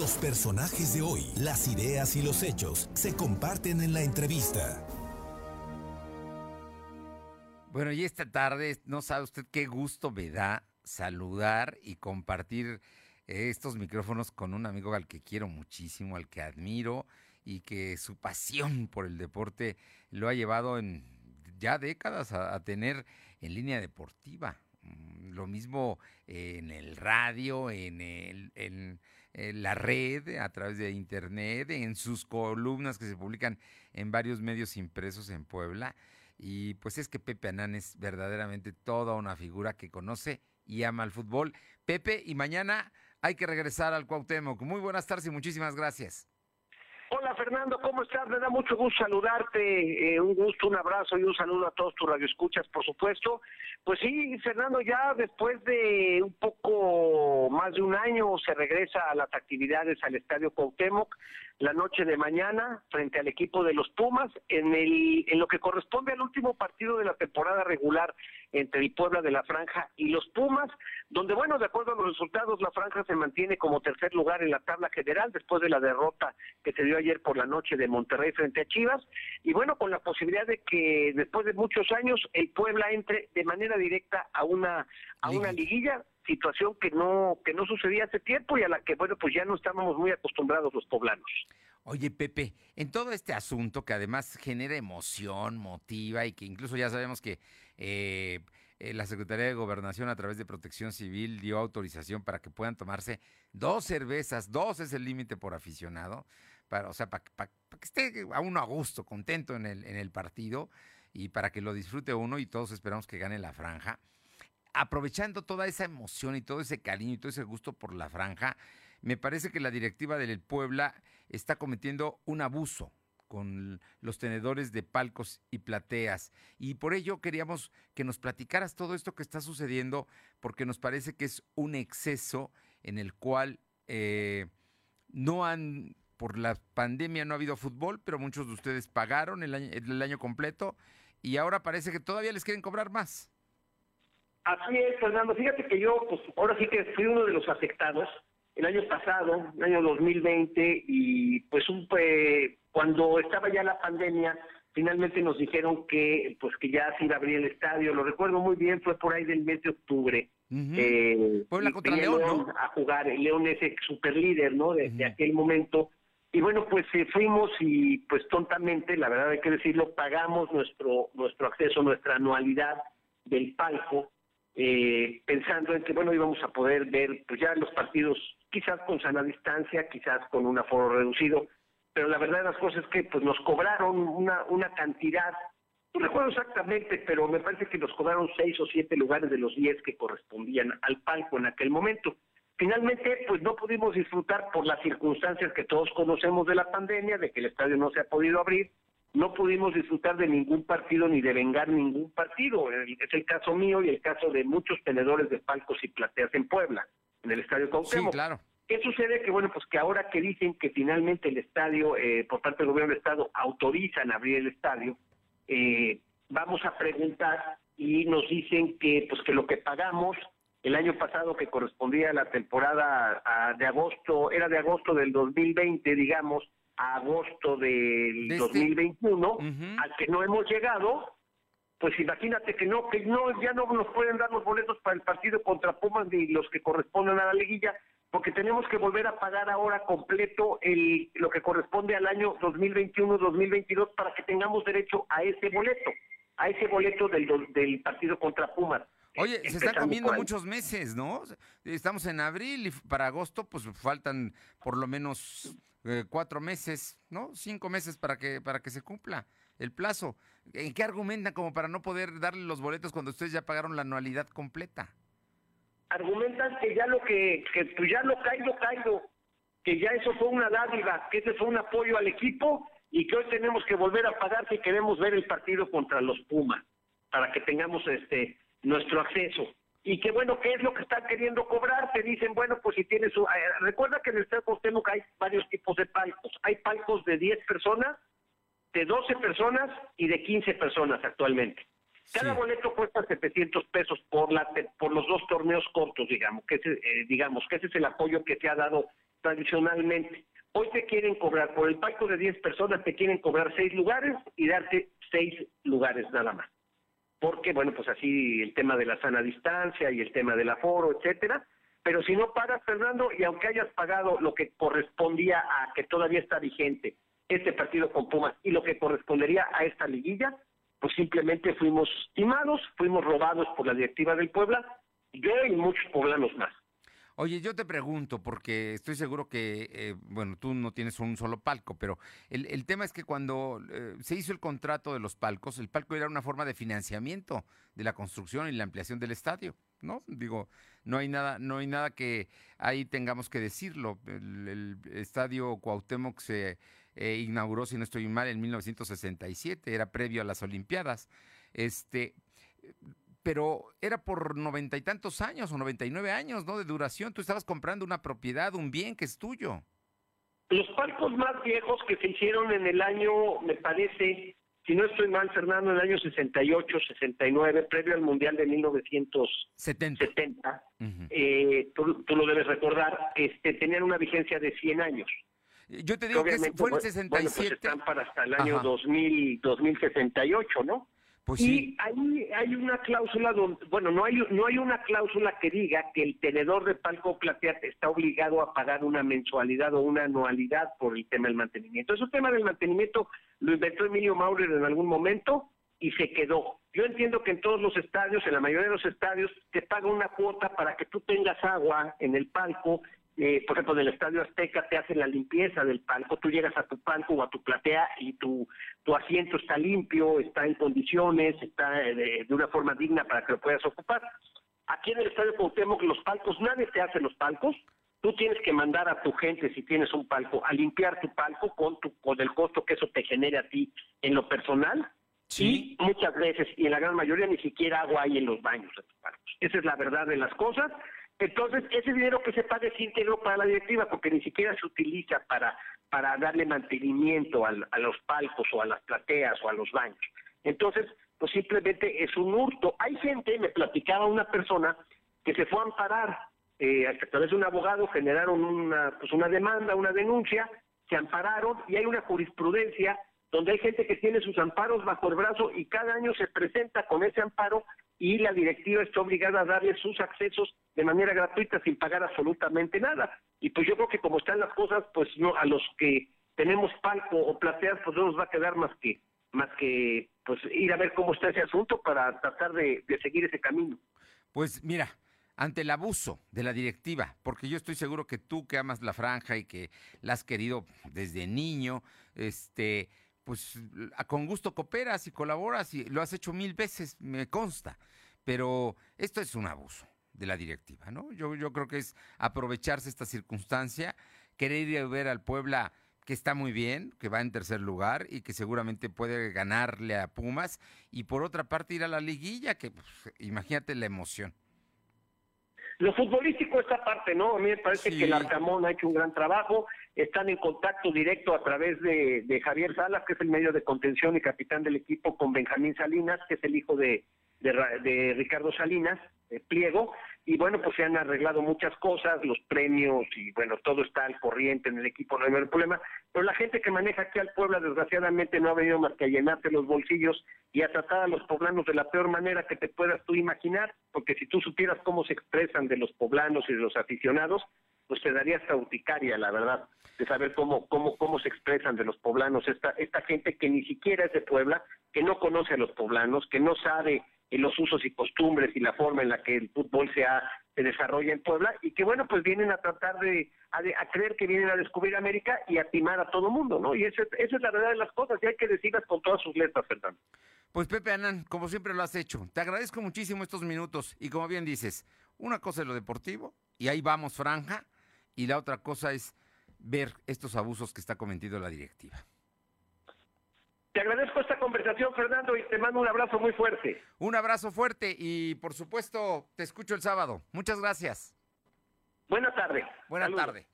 Los personajes de hoy, las ideas y los hechos se comparten en la entrevista. Bueno, y esta tarde, no sabe usted qué gusto me da saludar y compartir estos micrófonos con un amigo al que quiero muchísimo, al que admiro y que su pasión por el deporte lo ha llevado en ya décadas a, tener en línea deportiva. Mm, lo mismo en el radio, en, el, la red, a través de internet, en sus columnas que se publican en varios medios impresos en Puebla. Y pues es que Pepe Anán es verdaderamente toda una figura que conoce y ama el fútbol. Pepe, y mañana hay que regresar al Cuauhtémoc. Muy buenas tardes y muchísimas gracias. Hola Fernando, ¿cómo estás? Me da mucho gusto saludarte, eh, un gusto, un abrazo y un saludo a todos tus radioescuchas, por supuesto. Pues sí, Fernando, ya después de un poco más de un año se regresa a las actividades al Estadio Cuauhtémoc la noche de mañana frente al equipo de los Pumas en el en lo que corresponde al último partido de la temporada regular entre el Puebla de la Franja y los Pumas, donde bueno, de acuerdo a los resultados la Franja se mantiene como tercer lugar en la tabla general después de la derrota que se dio ayer por la noche de Monterrey frente a Chivas y bueno, con la posibilidad de que después de muchos años el Puebla entre de manera directa a una a una liguilla situación que no que no sucedía hace tiempo y a la que bueno pues ya no estábamos muy acostumbrados los poblanos. Oye Pepe, en todo este asunto que además genera emoción, motiva y que incluso ya sabemos que eh, eh, la Secretaría de Gobernación a través de Protección Civil dio autorización para que puedan tomarse dos cervezas, dos es el límite por aficionado, para, o sea, para, que esté a uno a gusto, contento en el, en el partido y para que lo disfrute uno y todos esperamos que gane la franja. Aprovechando toda esa emoción y todo ese cariño y todo ese gusto por la franja, me parece que la directiva del Puebla está cometiendo un abuso con los tenedores de palcos y plateas. Y por ello queríamos que nos platicaras todo esto que está sucediendo, porque nos parece que es un exceso en el cual eh, no han, por la pandemia no ha habido fútbol, pero muchos de ustedes pagaron el año, el año completo y ahora parece que todavía les quieren cobrar más. Así es, Fernando. Fíjate que yo, pues ahora sí que fui uno de los afectados el año pasado, el año 2020, y pues un, cuando estaba ya la pandemia, finalmente nos dijeron que pues que ya se iba a abrir el estadio. Lo recuerdo muy bien, fue por ahí del mes de octubre. eh, Puebla contra León, ¿no? A jugar. León es el super líder, ¿no? Desde aquel momento. Y bueno, pues eh, fuimos y pues tontamente, la verdad hay que decirlo, pagamos nuestro nuestro acceso, nuestra anualidad del palco eh, pensando en que, bueno, íbamos a poder ver pues ya los partidos quizás con sana distancia, quizás con un aforo reducido, pero la verdad de las cosas es que pues nos cobraron una, una cantidad, no recuerdo exactamente, pero me parece que nos cobraron seis o siete lugares de los diez que correspondían al palco en aquel momento. Finalmente, pues no pudimos disfrutar por las circunstancias que todos conocemos de la pandemia, de que el estadio no se ha podido abrir, no pudimos disfrutar de ningún partido ni de vengar ningún partido. Es el caso mío y el caso de muchos tenedores de palcos y plateas en Puebla, en el Estadio Cuauhtémoc. Sí, claro. ¿Qué sucede? Que bueno, pues que ahora que dicen que finalmente el estadio, eh, por parte del gobierno del estado, autorizan abrir el estadio, eh, vamos a preguntar y nos dicen que pues que lo que pagamos el año pasado que correspondía a la temporada de agosto, era de agosto del 2020, digamos, agosto del 2021, este al que no hemos llegado, pues imagínate que no, que no, ya no nos pueden dar los boletos para el partido contra Pumas ni los que corresponden a la liguilla, porque tenemos que volver a pagar ahora completo el, lo que corresponde al año 2021-2022 para que tengamos derecho a ese boleto, a ese boleto del, del partido contra Pumas. Oye, se están comiendo muchos meses, ¿no? Estamos en abril y para agosto pues faltan por lo menos eh, cuatro meses, ¿no? Cinco meses para que, para que se cumpla el plazo. ¿En qué argumentan como para no poder darle los boletos cuando ustedes ya pagaron la anualidad completa? Argumentan que ya lo que, que pues ya lo caído, caído, que ya eso fue una dádiva, que ese fue un apoyo al equipo y que hoy tenemos que volver a pagar si queremos ver el partido contra los Pumas, para que tengamos este nuestro acceso y que bueno, ¿qué es lo que están queriendo cobrar? Te dicen, bueno, pues si tienes... su... Eh, recuerda que en el Estado Cuauhtémoc hay varios tipos de palcos. Hay palcos de 10 personas, de 12 personas y de 15 personas actualmente. Cada boleto cuesta 700 pesos por la por los dos torneos cortos, digamos, que ese, eh, digamos, que ese es el apoyo que se ha dado tradicionalmente. Hoy te quieren cobrar, por el palco de 10 personas te quieren cobrar 6 lugares y darte 6 lugares nada más. Porque, bueno, pues así el tema de la sana distancia y el tema del aforo, etcétera. Pero si no pagas, Fernando, y aunque hayas pagado lo que correspondía a que todavía está vigente este partido con Pumas y lo que correspondería a esta liguilla, pues simplemente fuimos timados, fuimos robados por la directiva del Puebla, yo y muchos poblanos más. Oye, yo te pregunto, porque estoy seguro que, eh, bueno, tú no tienes un solo palco, pero el, tema es que cuando eh, se hizo el contrato de los palcos, el palco era una forma de financiamiento de la construcción y la ampliación del estadio, ¿no? Digo, no hay nada, no hay nada que ahí tengamos que decirlo. El, estadio Cuauhtémoc se eh, inauguró, si no estoy mal, en 1967, era previo a las Olimpiadas. Este, pero era por noventa y tantos años o noventa y nueve años, ¿no? De duración. Tú estabas comprando una propiedad, un bien que es tuyo. Los palcos más viejos que se hicieron en el año, me parece, si no estoy mal, Fernando, en el año 68, 69, previo al Mundial de 1970, 70. eh, tú, lo debes recordar, este, tenían una vigencia de 100 años. Yo te digo que fue el 67. Bueno, pues están para hasta el año 2000, 2068, ¿no? Pues y ahí hay una cláusula donde, bueno, no hay no hay una cláusula que diga que el tenedor de palco plateado está obligado a pagar una mensualidad o una anualidad por el tema del mantenimiento. Ese tema del mantenimiento lo inventó Emilio Maurer en algún momento y se quedó. Yo entiendo que en todos los estadios, en la mayoría de los estadios, te paga una cuota para que tú tengas agua en el palco eh, por ejemplo, en el Estadio Azteca te hacen la limpieza del palco, tú llegas a tu palco o a tu platea y tu, tu asiento está limpio, está en condiciones, está eh, de, una forma digna para que lo puedas ocupar. Aquí en el Estadio Cuauhtémoc los palcos, nadie te hace los palcos, tú tienes que mandar a tu gente, si tienes un palco, a limpiar tu palco con, tu, con el costo que eso te genere a ti en lo personal, Sí. Y muchas veces, y en la gran mayoría, ni siquiera agua hay en los baños de tus palcos. Esa es la verdad de las cosas. Entonces, ese dinero que se paga es íntegro para la directiva, porque ni siquiera se utiliza para, para darle mantenimiento a los palcos o a las plateas o a los baños. Entonces, pues simplemente es un hurto. Hay gente, me platicaba una persona, que se fue a amparar, eh, a través de un abogado generaron una, pues una demanda, una denuncia, se ampararon y hay una jurisprudencia donde hay gente que tiene sus amparos bajo el brazo y cada año se presenta con ese amparo y la directiva está obligada a darle sus accesos de manera gratuita sin pagar absolutamente nada. Y pues yo creo que como están las cosas, pues no a los que tenemos palco o plateas, pues no nos va a quedar más que más que pues ir a ver cómo está ese asunto para tratar de, de seguir ese camino. Pues mira, ante el abuso de la directiva, porque yo estoy seguro que tú que amas la franja y que la has querido desde niño, este, pues con gusto cooperas y colaboras y lo has hecho mil veces, me consta. Pero esto es un abuso de la directiva, ¿no? Yo, yo creo que es aprovecharse esta circunstancia, querer ir a ver al Puebla que está muy bien, que va en tercer lugar y que seguramente puede ganarle a Pumas, y por otra parte ir a la liguilla, que pues, imagínate la emoción. Lo futbolístico esta parte, ¿no? A mí me parece que el Arcamón ha hecho un gran trabajo, están en contacto directo a través de, de, Javier Salas, que es el medio de contención y capitán del equipo, con Benjamín Salinas, que es el hijo de, de, Ricardo Salinas, Pliego, y bueno, pues se han arreglado muchas cosas, los premios y bueno, todo está al corriente en el equipo, no hay ningún problema, pero la gente que maneja aquí al Puebla desgraciadamente no ha venido más que a llenarte los bolsillos y a tratar a los poblanos de la peor manera que te puedas tú imaginar, porque si tú supieras cómo se expresan de los poblanos y de los aficionados, pues te daría hasta urticaria, la verdad, de saber cómo, cómo, cómo se expresan de los poblanos, esta, esta gente que ni siquiera es de Puebla, que no conoce a los poblanos, que no sabe en los usos y costumbres y la forma en la que el fútbol se, se desarrolla en Puebla y que bueno pues vienen a tratar de a, creer que vienen a descubrir América y a timar a todo mundo, ¿no? Y esa, esa es la verdad de las cosas y hay que decirlas con todas sus letras, Fernando. Pues Pepe Anán, como siempre lo has hecho, te agradezco muchísimo estos minutos y como bien dices, una cosa es lo deportivo y ahí vamos franja y la otra cosa es ver estos abusos que está cometiendo la directiva. Te agradezco esta conversación, Fernando, y te mando un abrazo muy fuerte. Un abrazo fuerte y, por supuesto, te escucho el sábado. Muchas gracias. Buenas tardes. Buenas tardes.